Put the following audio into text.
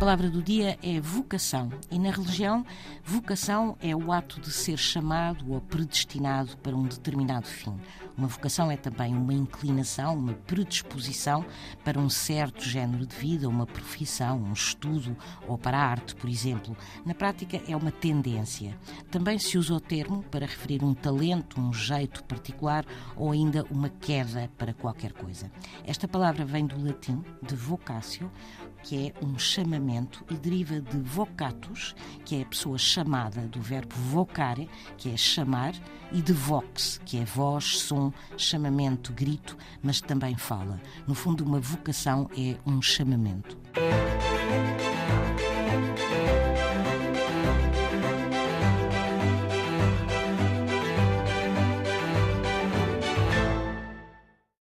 palavra do dia é vocação e na religião, vocação é o ato de ser chamado ou predestinado para um determinado fim. Uma vocação é também uma inclinação, uma predisposição para um certo género de vida, uma profissão, um estudo ou para a arte, por exemplo. Na prática, é uma tendência. Também se usa o termo para referir um talento, um jeito particular ou ainda uma queda para qualquer coisa. Esta palavra vem do latim, de vocatio, que é um chamamento e deriva de vocatus, que é a pessoa chamada, do verbo vocare, que é chamar, e de vox, que é voz, som, chamamento, grito, mas também fala. No fundo, uma vocação é um chamamento.